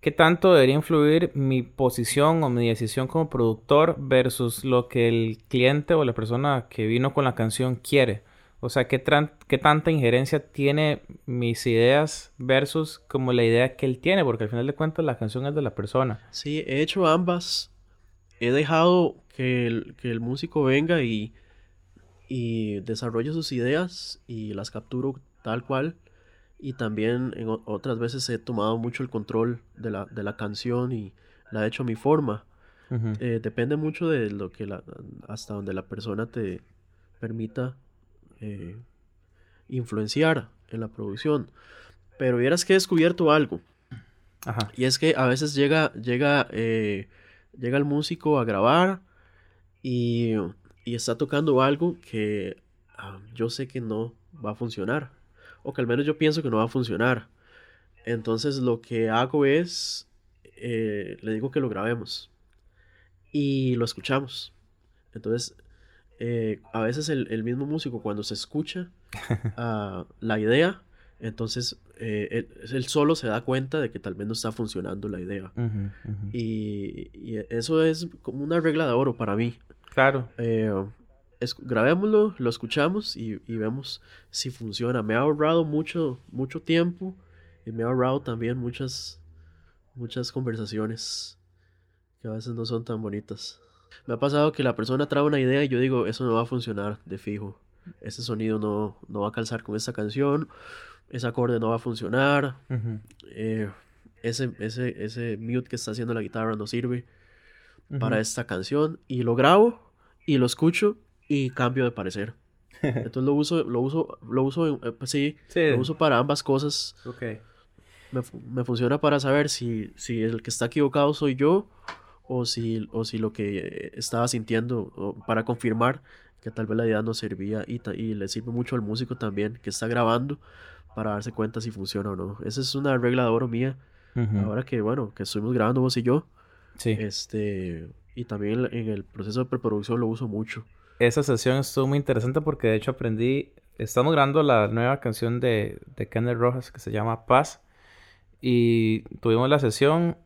¿qué tanto debería influir mi posición o mi decisión como productor versus lo que el cliente o la persona que vino con la canción quiere? O sea, ¿qué, ¿qué, tanta injerencia tiene mis ideas versus como la idea que él tiene? Porque al final de cuentas la canción es de la persona. Sí, he hecho ambas. He dejado que el, que el músico venga y, y desarrolle sus ideas y las capturo tal cual. Y también en otras veces he tomado mucho el control de la, de la canción y la he hecho a mi forma. Eh, depende mucho de lo que la, hasta donde la persona te permita eh, influenciar en la producción. Pero vieras que he descubierto algo. Y es que a veces llega, llega, eh, llega el músico a grabar y, y está tocando algo que ah, yo sé que no va a funcionar. O que al menos yo pienso que no va a funcionar. Entonces lo que hago es, eh, le digo que lo grabemos. Y lo escuchamos. Entonces eh, a veces el, mismo músico cuando se escucha ah, la idea, entonces eh, él, solo se da cuenta de que tal vez no está funcionando la idea. Y, eso es como una regla de oro para mí. Claro. Eh, grabémoslo, lo escuchamos y, vemos si funciona. Me ha ahorrado mucho, mucho tiempo y me ha ahorrado también muchas, muchas conversaciones que a veces no son tan bonitas. Me ha pasado que la persona trae una idea y yo digo, eso no va a funcionar de fijo. Ese sonido no, no va a calzar con esta canción. Ese acorde no va a funcionar. Eh, ese, ese, ese mute que está haciendo la guitarra no sirve para esta canción. Y lo grabo y lo escucho y cambio de parecer. Entonces lo uso, lo uso, lo uso, eh, pues sí, lo uso para ambas cosas. Me, me, funciona para saber si, si el que está equivocado soy yo o si, o si lo que estaba sintiendo para confirmar que tal vez la idea no servía y, y, le sirve mucho al músico también que está grabando para darse cuenta si funciona o no. Esa es una regla de oro mía. Ahora que, bueno, que estuvimos grabando vos y yo. Sí. Este, y también en el proceso de preproducción lo uso mucho. Esa sesión estuvo muy interesante porque de hecho aprendí, estamos grabando la nueva canción de, de Kenneth Rojas que se llama Paz. Y tuvimos la sesión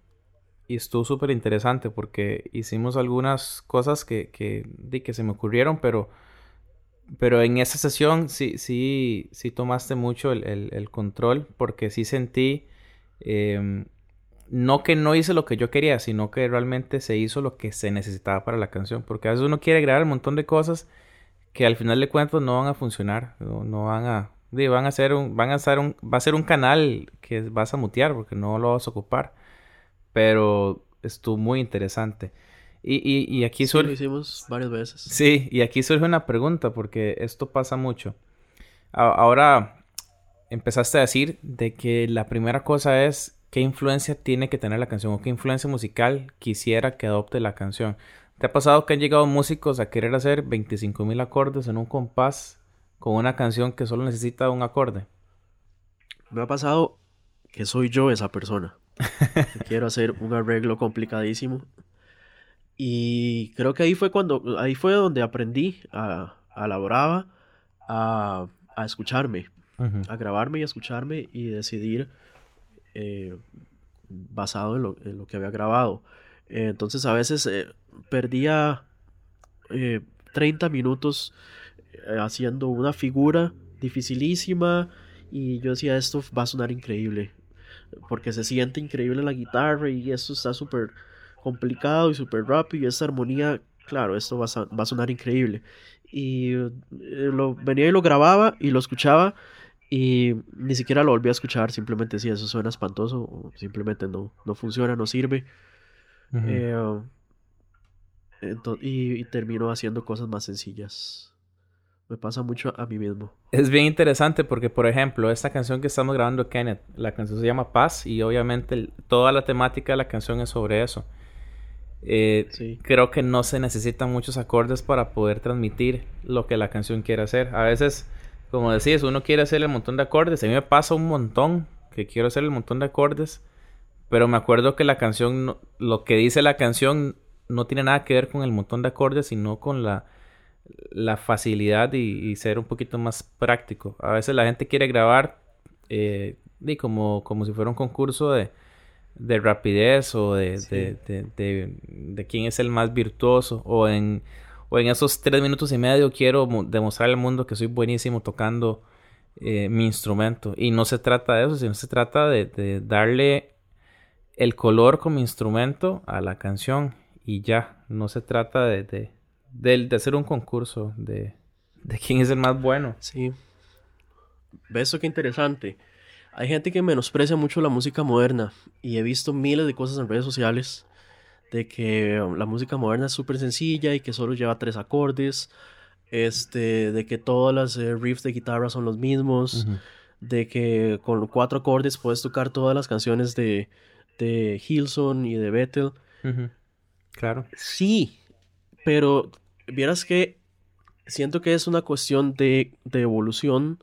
y estuvo súper interesante porque hicimos algunas cosas que, que, que se me ocurrieron, pero, pero en esa sesión sí, sí, sí tomaste mucho el, control porque sí sentí, em, no que no hice lo que yo quería, sino que realmente se hizo lo que se necesitaba para la canción, porque a veces uno quiere grabar un montón de cosas que al final de cuentas no van a funcionar, no, van a... Van a hacer un, van a un, va a ser un canal que vas a mutear porque no lo vas a ocupar pero estuvo muy interesante. Y, y, y aquí surge... lo hicimos varias veces. Sí, y aquí surge una pregunta, porque esto pasa mucho. ahora empezaste a decir de que la primera cosa es qué influencia tiene que tener la canción o qué influencia musical quisiera que adopte la canción. ¿Te ha pasado que han llegado músicos a querer hacer 25.000 acordes en un compás con una canción que solo necesita un acorde? Me ha pasado que soy yo esa persona. Quiero hacer un arreglo complicadísimo. Y creo que ahí fue cuando, ahí fue donde aprendí a, a la brava a, a escucharme, a grabarme y a escucharme y decidir eh, basado en lo, que había grabado. entonces a veces eh, perdía 30 eh, minutos haciendo una figura dificilísima y yo decía esto va a sonar increíble porque se siente increíble la guitarra y esto está súper complicado y súper rápido y esta armonía, claro, esto va a, sonar increíble. Y eh, lo, venía y lo grababa y lo escuchaba y ni siquiera lo volví a escuchar, simplemente si eso suena espantoso o simplemente no, no funciona, no sirve. Eh, y, y termino haciendo cosas más sencillas. Me pasa mucho a mí mismo. Es bien interesante porque, por ejemplo, esta canción que estamos grabando, Kenneth, la canción se llama Paz y obviamente toda la temática de la canción es sobre eso. Eh, creo que no se necesitan muchos acordes para poder transmitir lo que la canción quiere hacer. A veces, como decís, uno quiere hacer el montón de acordes. A mí me pasa un montón que quiero hacer el montón de acordes. Pero me acuerdo que la canción, lo que dice la canción no tiene nada que ver con el montón de acordes, sino con la la facilidad y, ser un poquito más práctico. A veces la gente quiere grabar eh, como, como si fuera un concurso de, de rapidez o de, de, de, de, quién es el más virtuoso o en, o en esos tres minutos y medio quiero demostrar al mundo que soy buenísimo tocando eh, mi instrumento. Y no se trata de eso, sino se trata de, darle el color como instrumento a la canción y ya. No se trata de, de, de, hacer un concurso de, de quién es el más bueno. Sí. ¿Ves qué interesante? Hay gente que menosprecia mucho la música moderna y he visto miles de cosas en redes sociales de que um, la música moderna es súper sencilla y que solo lleva tres acordes, este, de que todas las eh, riffs de guitarra son los mismos, de que con cuatro acordes puedes tocar todas las canciones de, de Hilson y de Bethel. Claro. Sí, pero vieras que siento que es una cuestión de, de evolución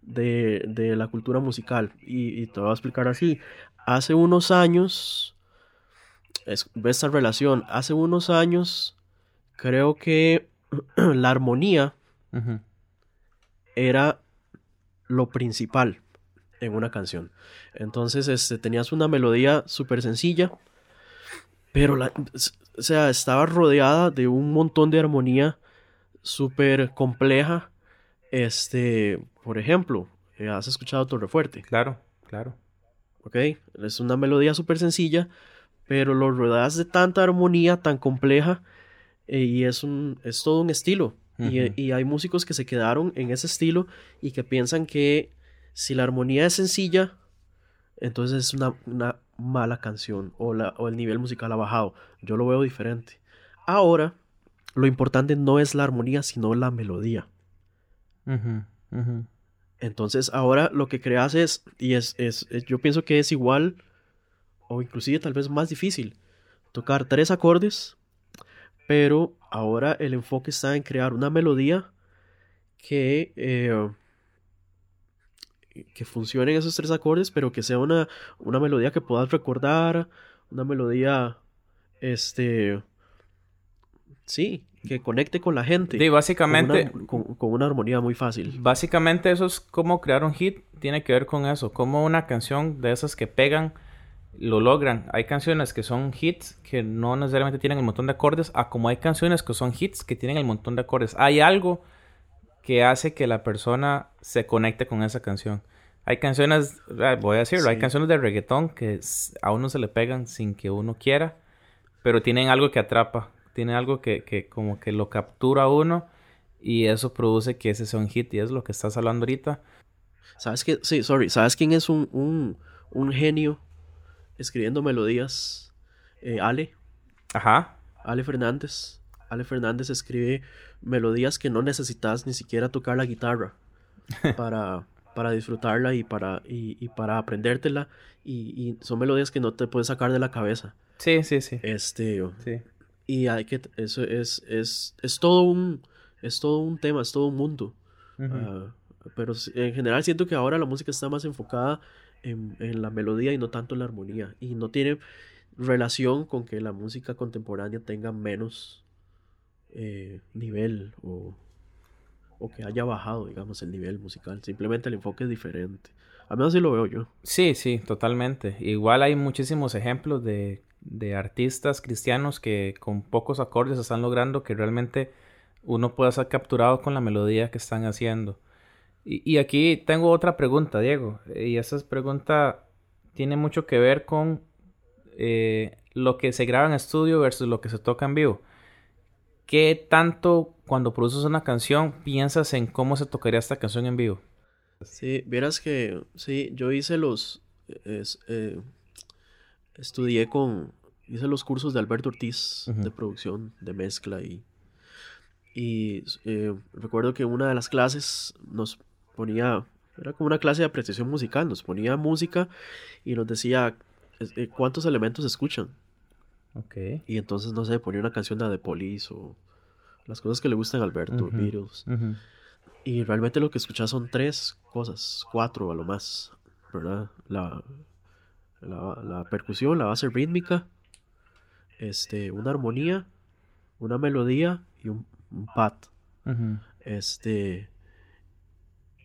de, de, la cultura musical. Y, te voy a explicar así. Hace unos años, es, esta relación, hace unos años, creo que la armonía era lo principal en una canción. Entonces, este, tenías una melodía súper sencilla, pero la, o sea, estaba rodeada de un montón de armonía súper compleja. Este, por ejemplo, eh, ¿has escuchado Torre Fuerte? Claro, claro. Ok, es una melodía súper sencilla, pero lo rodeas de tanta armonía tan compleja eh, y es, un, es todo un estilo. y, hay músicos que se quedaron en ese estilo y que piensan que si la armonía es sencilla, entonces es una, una mala canción o, la, o el nivel musical ha bajado. Yo lo veo diferente. Ahora, lo importante no es la armonía, sino la melodía. Entonces, ahora lo que creas es, y es, es, yo pienso que es igual, o inclusive tal vez más difícil, tocar tres acordes, pero ahora el enfoque está en crear una melodía que, eh, que funcione en esos tres acordes, pero que sea una, una melodía que puedas recordar, una melodía, este, Sí, que conecte con la gente. Sí, básicamente. Con una, armonía muy fácil. Básicamente, eso es como crear un hit. Tiene que ver con eso. Como una canción de esas que pegan lo logran. Hay canciones que son hits que no necesariamente tienen el montón de acordes, a como hay canciones que son hits que tienen el montón de acordes. Hay algo que hace que la persona se conecte con esa canción. Hay canciones, ah, voy a decirlo, hay canciones de reggaetón que a uno se le pegan sin que uno quiera, pero tienen algo que atrapa tiene algo que, que como que lo captura uno y eso produce que ese sea un hit y es lo que estás hablando ahorita. ¿Sabes qué? Sí, sorry. ¿Sabes quién es un, un, un genio escribiendo melodías? Eh, Ale. Ajá. Ale Fernández. Ale Fernández escribe melodías que no necesitas ni siquiera tocar la guitarra para, para disfrutarla y para, y, y para aprendértela. Y, y, son melodías que no te puedes sacar de la cabeza. Sí, sí, sí. Este. Sí. Y hay que, eso es, es, es todo un, es todo un tema, es todo un mundo. Ah, pero en general siento que ahora la música está más enfocada en, en, la melodía y no tanto en la armonía. Y no tiene relación con que la música contemporánea tenga menos eh, nivel o, o que haya bajado, digamos, el nivel musical. Simplemente el enfoque es diferente. A menos así lo veo yo. Sí, sí, totalmente. Igual hay muchísimos ejemplos de de artistas cristianos que con pocos acordes están logrando que realmente uno pueda ser capturado con la melodía que están haciendo. Y, aquí tengo otra pregunta, Diego, y esa pregunta tiene mucho que ver con eh, lo que se graba en estudio versus lo que se toca en vivo. ¿Qué tanto cuando produces una canción piensas en cómo se tocaría esta canción en vivo? Sí, vieras que sí, yo hice los... Eh, estudié con, hice los cursos de Alberto Ortiz de producción, de mezcla y, y eh, recuerdo que una de las clases nos ponía, era como una clase de apreciación musical, nos ponía música y nos decía eh, cuántos elementos escuchan. Okay. Y entonces, no sé, ponía una canción de The Police o las cosas que le gustan a Alberto, Beatles. Y realmente lo que escuchas son tres cosas, cuatro a lo más, ¿verdad? La, la, percusión, la base rítmica, este, una armonía, una melodía y un, pad. Este.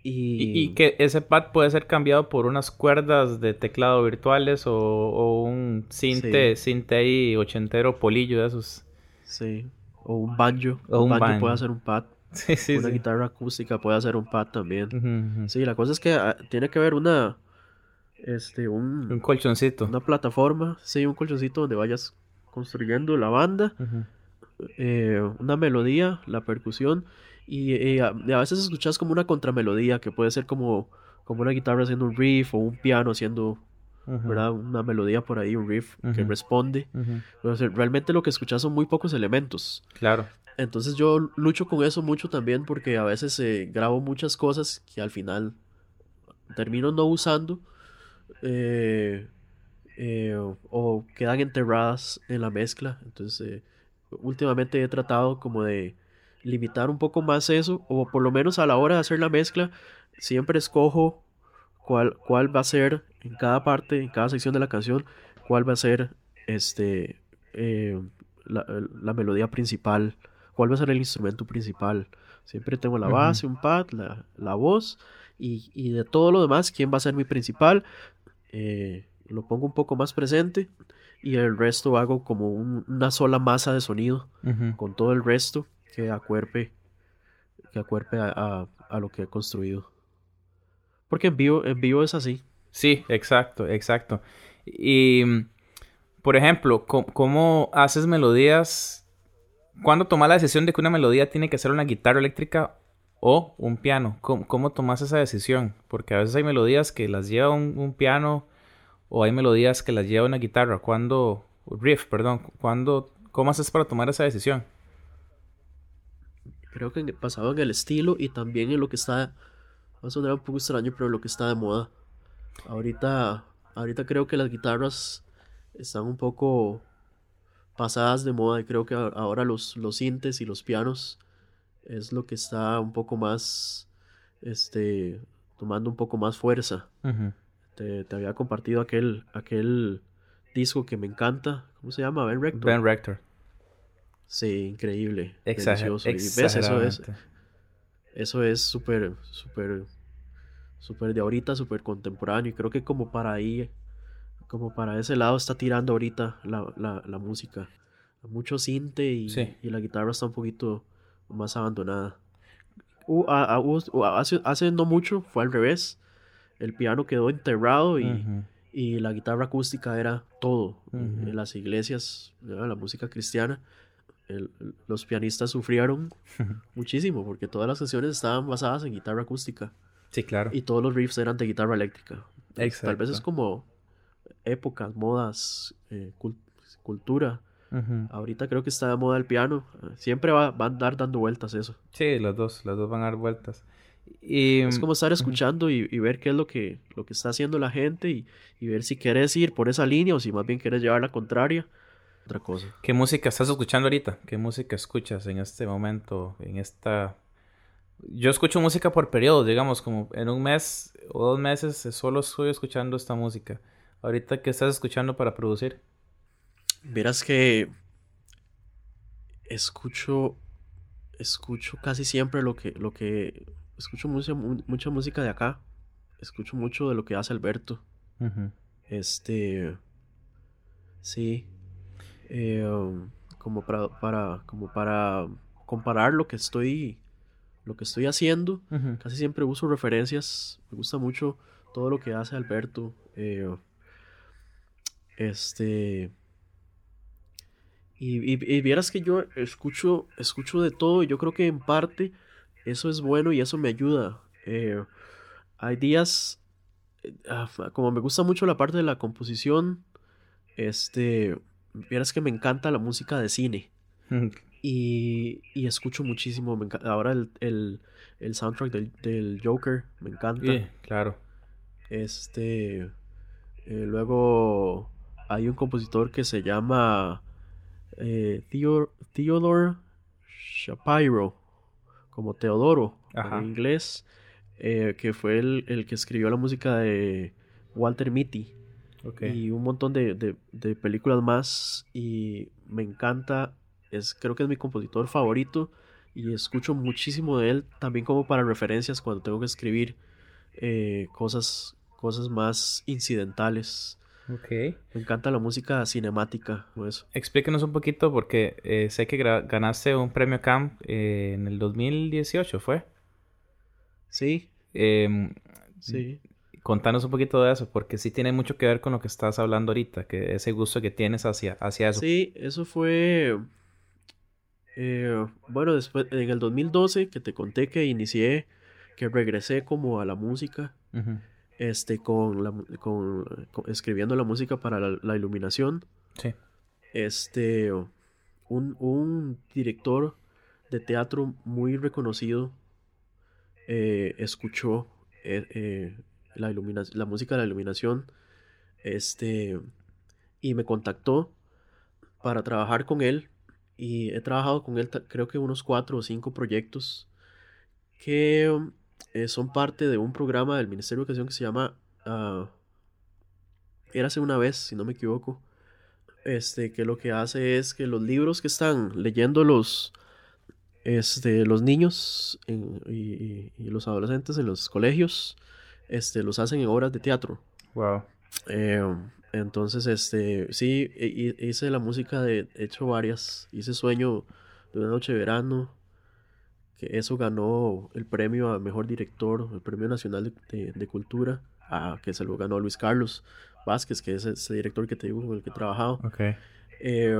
Y, Y, que ese pad puede ser cambiado por unas cuerdas de teclado virtuales o, o un cinte, cinte ahí ochentero polillo de esos. Sí. O un banjo. O un banjo. puede hacer un pad. Sí, sí, una sí. guitarra acústica puede hacer un pad también. Sí, la cosa es que ah, tiene que haber una. Este, un, Un colchoncito. una plataforma, sí, un colchoncito donde vayas construyendo la banda, eh, una melodía, la percusión, y, y a, y a veces escuchas como una contramelodía que puede ser como, como una guitarra haciendo un riff o un piano haciendo. ¿verdad? una melodía por ahí, un riff que responde. Ujú. O sea, realmente lo que escuchas son muy pocos elementos. Claro. Entonces yo lucho con eso mucho también porque a veces eh, grabo muchas cosas que al final termino no usando eh, eh, o, o quedan enterradas en la mezcla. Entonces últimamente he tratado como de limitar un poco más eso o por lo menos a la hora de hacer la mezcla siempre escojo cuál, cuál va a ser en cada parte, en cada sección de la canción, cuál va a ser este eh, la, la melodía principal, cuál va a ser el instrumento principal. Siempre tengo la base, un pad, la, la voz y, y de todo lo demás, quién va a ser mi principal. Eh, lo pongo un poco más presente y el resto hago como un- una sola masa de sonido con todo el resto que acuerpe, que acuerpe a, a- a lo que he construido. Porque en vivo, en vivo es así. Sí, exacto, exacto. Y, mm, por ejemplo, ¿cómo haces melodías? ¿Cuándo tomas la decisión de que una melodía tiene que ser una guitarra eléctrica o un piano? ¿Cómo, cómo tomas esa decisión? Porque a veces hay melodías que las lleva un, un piano o hay melodías que las lleva una guitarra. ¿Cuándo, riff, perdón, cuándo, cómo haces para tomar esa decisión? Creo que en- basado en el estilo y también en lo que está. Va a sonar un poco extraño, pero lo que está de moda. Ahorita, ahorita creo que las guitarras están un poco pasadas de moda y creo que ahora los, los sintes y los pianos es lo que está un poco más, este, tomando un poco más fuerza. Ujú. Te, te había compartido aquel, aquel disco que me encanta. ¿Cómo se llama? Ben Rector. Ben Rector. Sí, increíble. Exager- delicioso. Y ves, eso es, eso es súper, súper, súper de ahorita, súper contemporáneo. Y creo que como para ahí, como para ese lado está tirando ahorita la, la, la música. Mucho cinte y, Sí. y la guitarra está un poquito más abandonada. A- a- hubo- hace, hace no mucho fue al revés. El piano quedó enterrado y, y la guitarra acústica era todo. En- las iglesias, ¿verdad? la música cristiana, el- los pianistas sufrieron muchísimo porque todas las canciones estaban basadas en guitarra acústica Sí, claro. y todos los riffs eran de guitarra eléctrica. Tal vez es como épocas, modas, eh, cul- cultura. Ujú. Ahorita creo que está de moda el piano. Siempre va, va a andar dando vueltas eso. Sí, los dos, los dos van a dar vueltas. Y Es como estar escuchando y, y ver qué es lo que, lo que está haciendo la gente y, y ver si quieres ir por esa línea o si más bien quieres llevar la contraria. Otra cosa. ¿qué música estás escuchando ahorita? ¿Qué música escuchas en este momento, en esta... Yo escucho música por periodos, digamos, como en un mes o dos meses solo estoy escuchando esta música. Ahorita, ¿qué estás escuchando para producir? Verás que escucho escucho casi siempre lo que lo que escucho mucha mu- mucha música de acá. Escucho mucho de lo que hace Alberto. Este sí eh, um, como para, para como para comparar lo que estoy lo que estoy haciendo. Casi siempre uso referencias. Me gusta mucho todo lo que hace Alberto. eh, este. Y, y- y vieras que yo escucho, escucho de todo. Y yo creo que en parte eso es bueno y eso me ayuda. Eh, hay días. ah, Como me gusta mucho la parte de la composición. Este. Vieras que me encanta la música de cine. Y, y escucho muchísimo. Me ahora el, el, el soundtrack del, del Joker me encanta. Sí, claro. Este. eh, luego hay un compositor que se llama eh, Theo- Theodore Shapiro, como Teodoro Ajá. en inglés, eh, que fue el, el que escribió la música de Walter Mitty Ok. y un montón de, de- de películas más y me encanta es creo que es mi compositor favorito y escucho muchísimo de él también como para referencias cuando tengo que escribir eh, cosas, cosas más incidentales. Ok. Me encanta la música cinemática eso. Explíquenos un poquito porque eh, sé que ganaste un premio CAMP eh, en el 2018, ¿fue? Sí. Em, sí. Contanos un poquito de eso, porque sí tiene mucho que ver con lo que estás hablando ahorita, que ese gusto que tienes hacia, hacia eso. Sí, eso fue... Eh, bueno, después, en el 2012, que te conté que inicié, que regresé como a la música, este, con, la, con, escribiendo la música para la, iluminación. Sí. Este, un, un director de teatro muy reconocido eh, escuchó eh, la, la música de la iluminación este, y me contactó para trabajar con él y he trabajado con él creo que unos cuatro o cinco proyectos que eh, son parte de un programa del Ministerio de Educación que se llama uh, Érase una vez, si no me equivoco, este, que lo que hace es que los libros que están leyendo los, este, los niños y, los adolescentes en los colegios, este, los hacen en obras de teatro. Wow. Eh, entonces, este, sí, hice la música de, he hecho varias, hice Sueño de una noche de verano, que eso ganó el premio a Mejor Director, el Premio Nacional de, Cultura, a, que se lo ganó Luis Carlos Vázquez, que es ese director que te digo con el que he trabajado. Okay. Eh,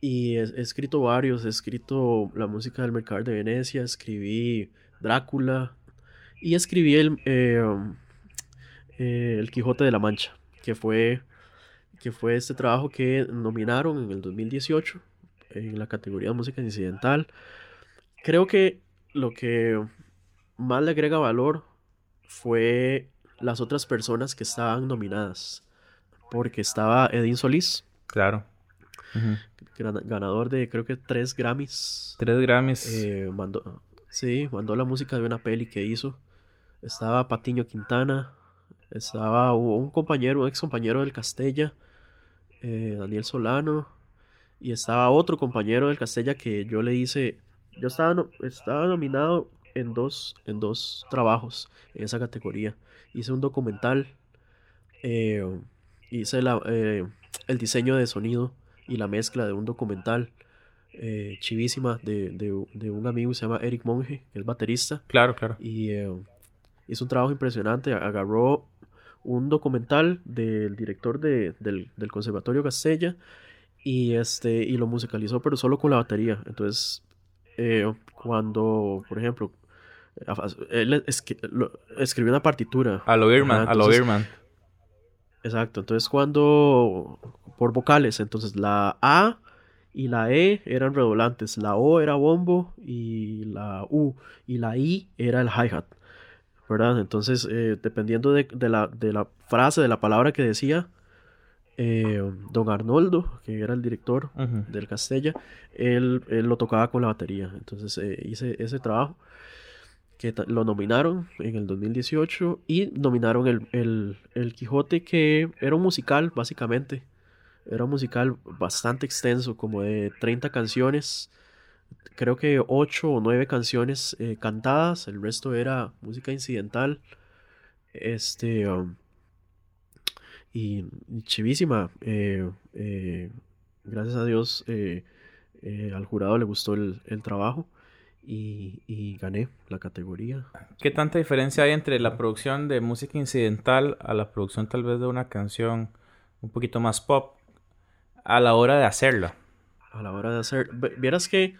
y he, escrito varios, he escrito la música del Mercado de Venecia, escribí Drácula y escribí el, eh, eh, el Quijote de la Mancha, que fue que fue este trabajo que nominaron en el 2018 en la categoría de música incidental. Creo que lo que más le agrega valor fue las otras personas que estaban nominadas. Porque estaba Edín Solís. Claro. Ganador de creo que tres Grammys. Tres Grammys. Eh, mandó, sí, mandó la música de una peli que hizo. Estaba Patiño Quintana. Estaba un compañero, un ex compañero del Castella. Eh, Daniel Solano, y estaba otro compañero del Castella que yo le hice, yo estaba, estaba nominado en dos, en dos trabajos en esa categoría. Hice un documental, eh, hice la, eh, el diseño de sonido y la mezcla de un documental chivísima de, de, un amigo que se llama Eric Monge, que es baterista. Claro, claro. Y hizo un trabajo impresionante, agarró un documental del director de, del, del, Conservatorio Castella y, este, y lo musicalizó, pero solo con la batería. Entonces, eh, cuando, por ejemplo, él escribió una partitura. A lo Birman, a lo Birman. Exacto, entonces cuando, por vocales, entonces la A y la E eran redoblantes, la O era bombo y la U y la I era el hi-hat. ¿Verdad? Entonces, eh, dependiendo de, la, de, la, frase, de la palabra que decía eh, don Arnoldo, que era el director del Castella, él, lo tocaba con la batería. Entonces, eh, hice ese trabajo que lo nominaron en el 2018 y nominaron el, el, Quijote, que era un musical, básicamente. Era un musical bastante extenso, como de 30 canciones creo que ocho o nueve canciones eh, cantadas, el resto era música incidental. Este. Um, y, chivísima. Eh, eh, gracias a Dios al jurado le gustó el, trabajo y, y, gané la categoría. ¿Qué tanta diferencia hay entre la producción de música incidental a la producción tal vez de una canción un poquito más pop a la hora de hacerla? A la hora de hacer. Vieras que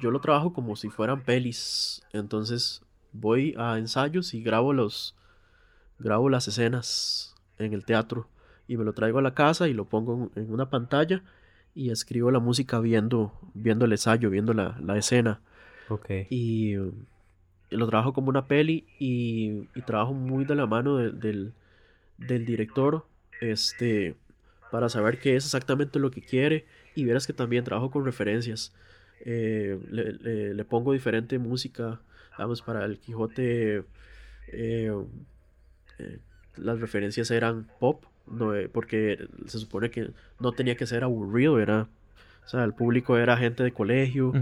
yo lo trabajo como si fueran pelis. Entonces voy a ensayos y grabo los grabo las escenas en el teatro y me lo traigo a la casa y lo pongo en una pantalla y escribo la música viendo viendo el ensayo, viendo la, escena. Okay. Y, lo trabajo como una peli y, trabajo muy de la mano del, del director este para saber qué es exactamente lo que quiere y verás que también trabajo con referencias eh, le, pongo diferente música, vamos, para el Quijote eh, eh, las referencias eran pop, no, porque se supone que no tenía que ser aburrido, era O sea, el público era gente de colegio.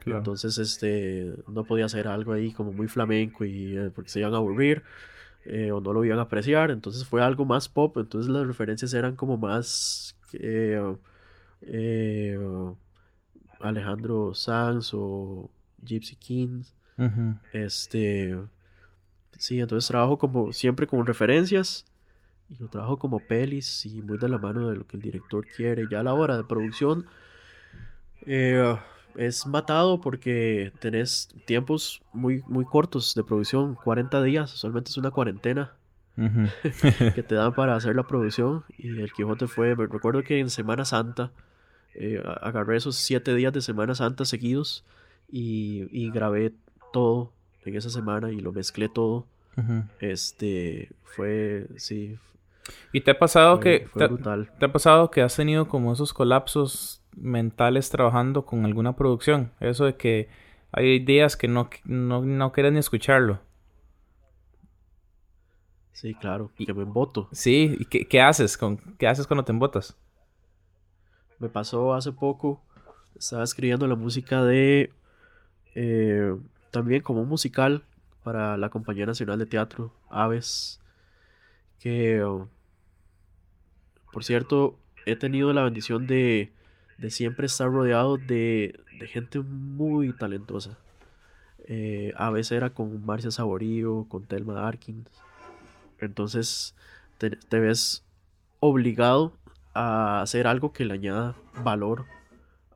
Claro. Entonces, este, no podía hacer algo ahí como muy flamenco y porque se iban a aburrir eh, o no lo iban a apreciar. Entonces fue algo más pop. Entonces las referencias eran como más eh, eh, Alejandro Sanz o Gypsy Kings. Ujú. Este, sí, entonces trabajo como siempre con referencias y lo trabajo como pelis y muy de la mano de lo que el director quiere. Ya a la hora de producción eh, es matado porque tenés tiempos muy, muy cortos de producción, 40 días, usualmente es una cuarentena que te dan para hacer la producción y el Quijote fue, me recuerdo que en Semana Santa eh, agarré esos 7 días de Semana Santa seguidos y, y grabé todo en esa semana y lo mezclé todo. Este fue, sí, ¿Y te ha pasado fue, que fue brutal. te ha pasado que has tenido como esos colapsos mentales trabajando con alguna producción? Eso de que hay días que no, no, no quieres ni escucharlo. Sí, claro, Y- que me emboto. Sí, ¿y qué, qué haces con qué haces cuando te embotas? Me pasó hace poco, estaba escribiendo la música de, eh, también como un musical para la Compañía Nacional de Teatro, Aves, que, por cierto, he tenido la bendición de, de siempre estar rodeado de, de gente muy talentosa. Eh, Aves era con Marcia Saborío, con Thelma Arkins. Entonces te ves obligado a hacer algo que le añada valor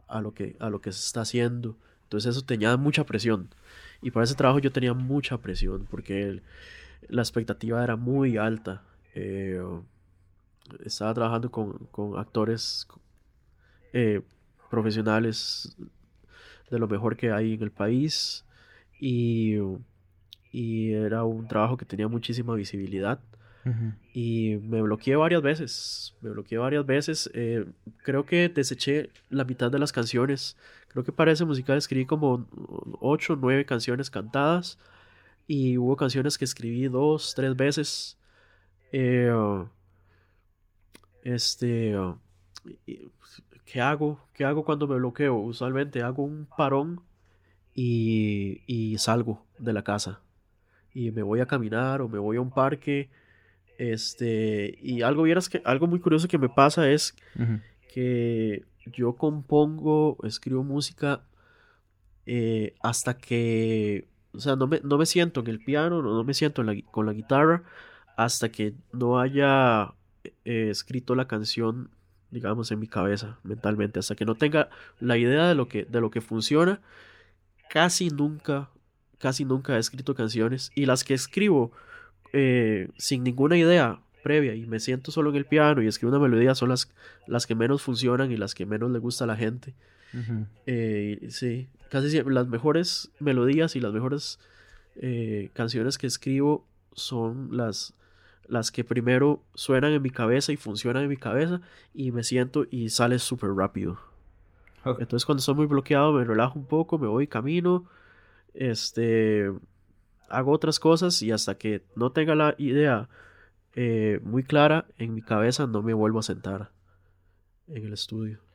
a lo que, a lo que se está haciendo. Entonces eso te añade mucha presión. Y para ese trabajo yo tenía mucha presión porque la expectativa era muy alta. Eh, estaba trabajando con, con actores eh, profesionales de lo mejor que hay en el país y, y era un trabajo que tenía muchísima visibilidad. Y me bloqueé varias veces. Me bloqueé varias veces. eh, creo que deseché la mitad de las canciones. Creo que para ese musical escribí como 8 o 9 canciones cantadas. Y hubo canciones que escribí dos, tres veces. Eh, este. ¿Qué hago? ¿Qué hago cuando me bloqueo? Usualmente hago un parón y, y salgo de la casa. Y me voy a caminar o me voy a un parque. Este, y algo vieras que algo muy curioso que me pasa es que yo compongo, escribo música eh, hasta que, o sea, no me, no me siento en el piano, no, no me siento en la con la guitarra hasta que no haya eh, escrito la canción, digamos, en mi cabeza mentalmente, hasta que no tenga la idea de lo que, de lo que funciona. Casi nunca, casi nunca he escrito canciones y las que escribo eh, sin ninguna idea previa y me siento solo en el piano y escribo una melodía son las, las que menos funcionan y las que menos le gusta a la gente. Eh, sí, casi siempre las mejores melodías y las mejores eh, canciones que escribo son las, las que primero suenan en mi cabeza y funcionan en mi cabeza y me siento y sale súper rápido. Entonces cuando estoy muy bloqueado me relajo un poco, me voy camino, este, hago otras cosas y hasta que no tenga la idea eh, muy clara en mi cabeza no me vuelvo a sentar en el estudio.